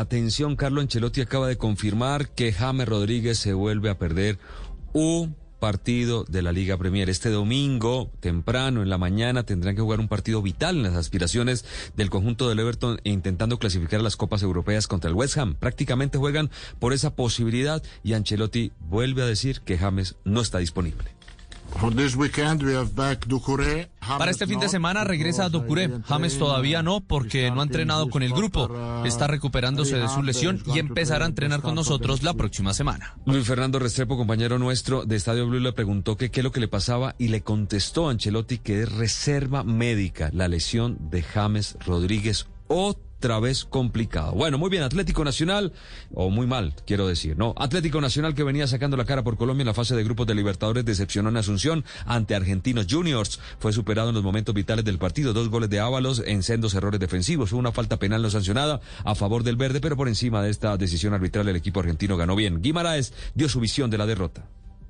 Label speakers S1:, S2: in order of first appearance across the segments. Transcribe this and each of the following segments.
S1: atención, Carlo Ancelotti acaba de confirmar que James Rodríguez se vuelve a perder un partido de la Liga Premier. Este domingo, temprano en la mañana, tendrán que jugar un partido vital en las aspiraciones del conjunto del Everton e intentando clasificar a las Copas Europeas contra el West Ham. Prácticamente juegan por esa posibilidad y Ancelotti vuelve a decir que James no está disponible.
S2: Para este fin de semana regresa a Ducuré. James todavía no porque no ha entrenado con el grupo. Está recuperándose de su lesión y empezará a entrenar con nosotros la próxima semana.
S1: Luis Fernando Restrepo, compañero nuestro de Estadio Blue, le preguntó que qué es lo que le pasaba y le contestó a Ancelotti que es reserva médica la lesión de James Rodríguez. Otra otra vez complicado. Bueno, muy bien, Atlético Nacional, o muy mal, quiero decir, ¿no? Atlético Nacional que venía sacando la cara por Colombia en la fase de grupos de Libertadores decepcionó en Asunción ante Argentinos Juniors. Fue superado en los momentos vitales del partido, dos goles de Ábalos en sendos errores defensivos. Una falta penal no sancionada a favor del verde, pero por encima de esta decisión arbitral el equipo argentino ganó bien. Guimaraes dio su visión de la derrota.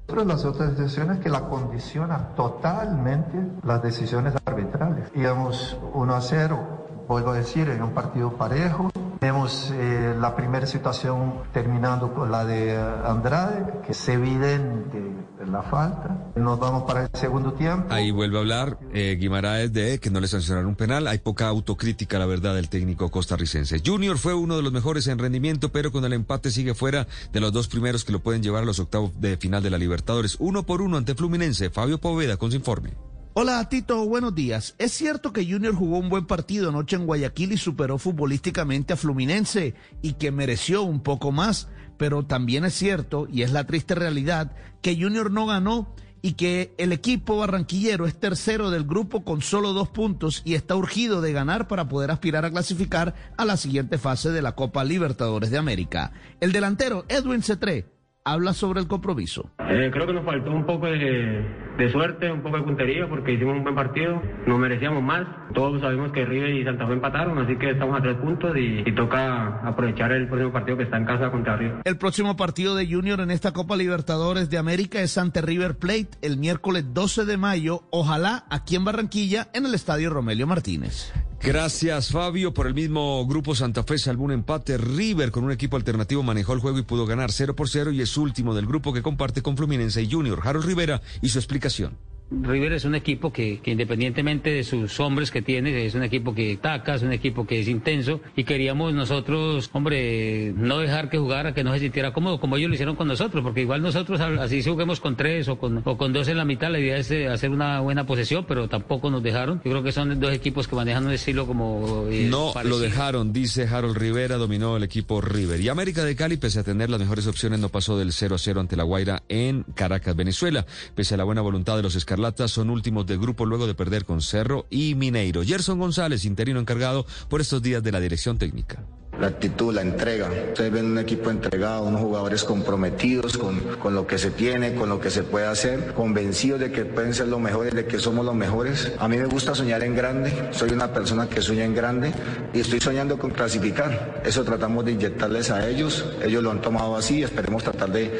S3: De las otras decisiones que la condicionan totalmente las decisiones arbitrales. Íbamos 1 a 0 vuelvo a decir, en un partido parejo. Vemos eh, la primera situación terminando con la de Andrade, que es evidente la falta. Nos vamos para el segundo tiempo.
S1: Ahí vuelve a hablar eh, Guimaraes de que no le sancionaron un penal. Hay poca autocrítica, la verdad, del técnico costarricense. Junior fue uno de los mejores en rendimiento, pero con el empate sigue fuera de los dos primeros que lo pueden llevar a los octavos de final de la Libertadores. Uno por uno ante Fluminense. Fabio Poveda con su informe.
S4: Hola Tito, buenos días. Es cierto que Junior jugó un buen partido anoche en Guayaquil y superó futbolísticamente a Fluminense y que mereció un poco más, pero también es cierto, y es la triste realidad, que Junior no ganó y que el equipo barranquillero es tercero del grupo con solo dos puntos y está urgido de ganar para poder aspirar a clasificar a la siguiente fase de la Copa Libertadores de América. El delantero Edwin Cetré habla sobre el compromiso.
S5: Eh, creo que nos faltó un poco de, suerte, un poco de puntería, porque hicimos un buen partido, nos merecíamos más. Todos sabemos que River y Santa Fe empataron, así que estamos a tres puntos y, toca aprovechar el próximo partido que está en casa contra River.
S4: El próximo partido de Junior en esta Copa Libertadores de América es ante River Plate el miércoles 12 de mayo, ojalá aquí en Barranquilla, en el Estadio Romelio Martínez.
S1: Gracias, Fabio. Por el mismo grupo Santa Fe salvó un empate. River con un equipo alternativo manejó el juego y pudo ganar 0 por 0 y es último del grupo que comparte con Fluminense y Junior. Harold Rivera y su explicación.
S6: River es un equipo que, independientemente de sus hombres que tiene, es un equipo que taca, es un equipo que es intenso y queríamos nosotros, hombre, no dejar que jugara, que no se sintiera cómodo como ellos lo hicieron con nosotros, porque igual nosotros así si juguemos con tres o con, o con dos en la mitad, la idea es eh, hacer una buena posesión, pero tampoco nos dejaron. Yo creo que son dos equipos que manejan un estilo como...
S1: Eh, no lo dejaron, dice Harold Rivera, dominó el equipo River. Y América de Cali, pese a tener las mejores opciones, no pasó del 0 a 0 ante la Guaira en Caracas, Venezuela, pese a la buena voluntad de los escarlatas son últimos del grupo luego de perder con Cerro y Mineiro. Gerson González, interino encargado por estos días de la dirección técnica
S7: la actitud, la entrega. Ustedes ven un equipo entregado, unos jugadores comprometidos con, con, lo que se tiene, con lo que se puede hacer, convencidos de que pueden ser los mejores, de que somos los mejores. A mí me gusta soñar en grande, soy una persona que sueña en grande y estoy soñando con clasificar. Eso tratamos de inyectarles a ellos, ellos lo han tomado así, esperemos tratar de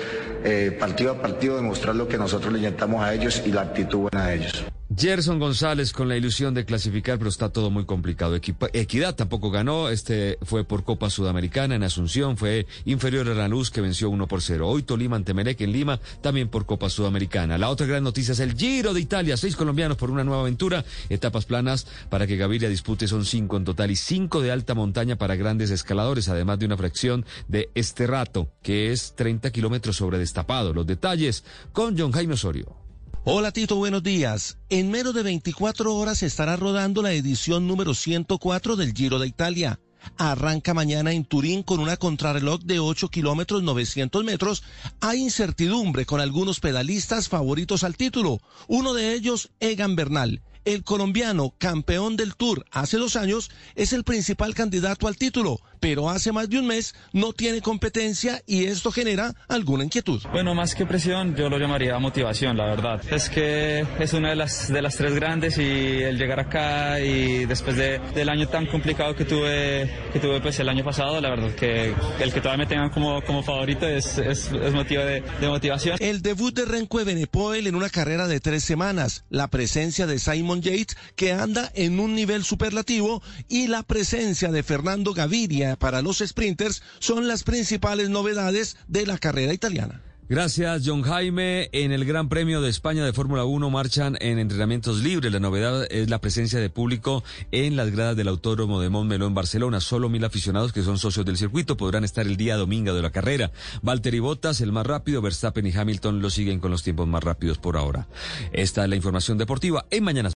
S7: eh, partido a partido demostrar lo que nosotros le inyectamos a ellos y la actitud buena de ellos.
S1: Gerson González con la ilusión de clasificar, pero está todo muy complicado. Equidad tampoco ganó, este fue por Copa Sudamericana en Asunción, fue inferior a la Luz que venció 1 por 0. Hoy Tolima ante Melec en Lima, también por Copa Sudamericana. La otra gran noticia es el Giro de Italia, seis colombianos por una nueva aventura, etapas planas para que Gaviria dispute son cinco en total y cinco de alta montaña para grandes escaladores, además de una fracción de este rato, que es 30 kilómetros sobre destapado. Los detalles con John Jaime Osorio.
S8: Hola Tito, buenos días. En menos de 24 horas estará rodando la edición número 104 del Giro de Italia. Arranca mañana en Turín con una contrarreloj de 8 kilómetros 900 metros. Hay incertidumbre con algunos pedalistas favoritos al título. Uno de ellos, Egan Bernal. El colombiano, campeón del Tour hace dos años, es el principal candidato al título, pero hace más de un mes no tiene competencia y esto genera alguna inquietud.
S9: Bueno, más que presión, yo lo llamaría motivación, la verdad. Es que es una de las, de las tres grandes y el llegar acá y después de, del año tan complicado que tuve, que tuve pues el año pasado, la verdad que el que todavía me tengan como, como favorito es, es, es motivo de, de, motivación.
S8: El debut de Renko de Benepoel en una carrera de tres semanas, la presencia de Simon Simon Yates, que anda en un nivel superlativo, y la presencia de Fernando Gaviria para los sprinters son las principales novedades de la carrera italiana.
S1: Gracias, John Jaime. En el Gran Premio de España de Fórmula 1 marchan en entrenamientos libres. La novedad es la presencia de público en las gradas del Autódromo de Montmeló en Barcelona. Solo mil aficionados que son socios del circuito podrán estar el día domingo de la carrera. Valtteri Bottas, el más rápido, Verstappen y Hamilton lo siguen con los tiempos más rápidos por ahora. Esta es la información deportiva en Mañana.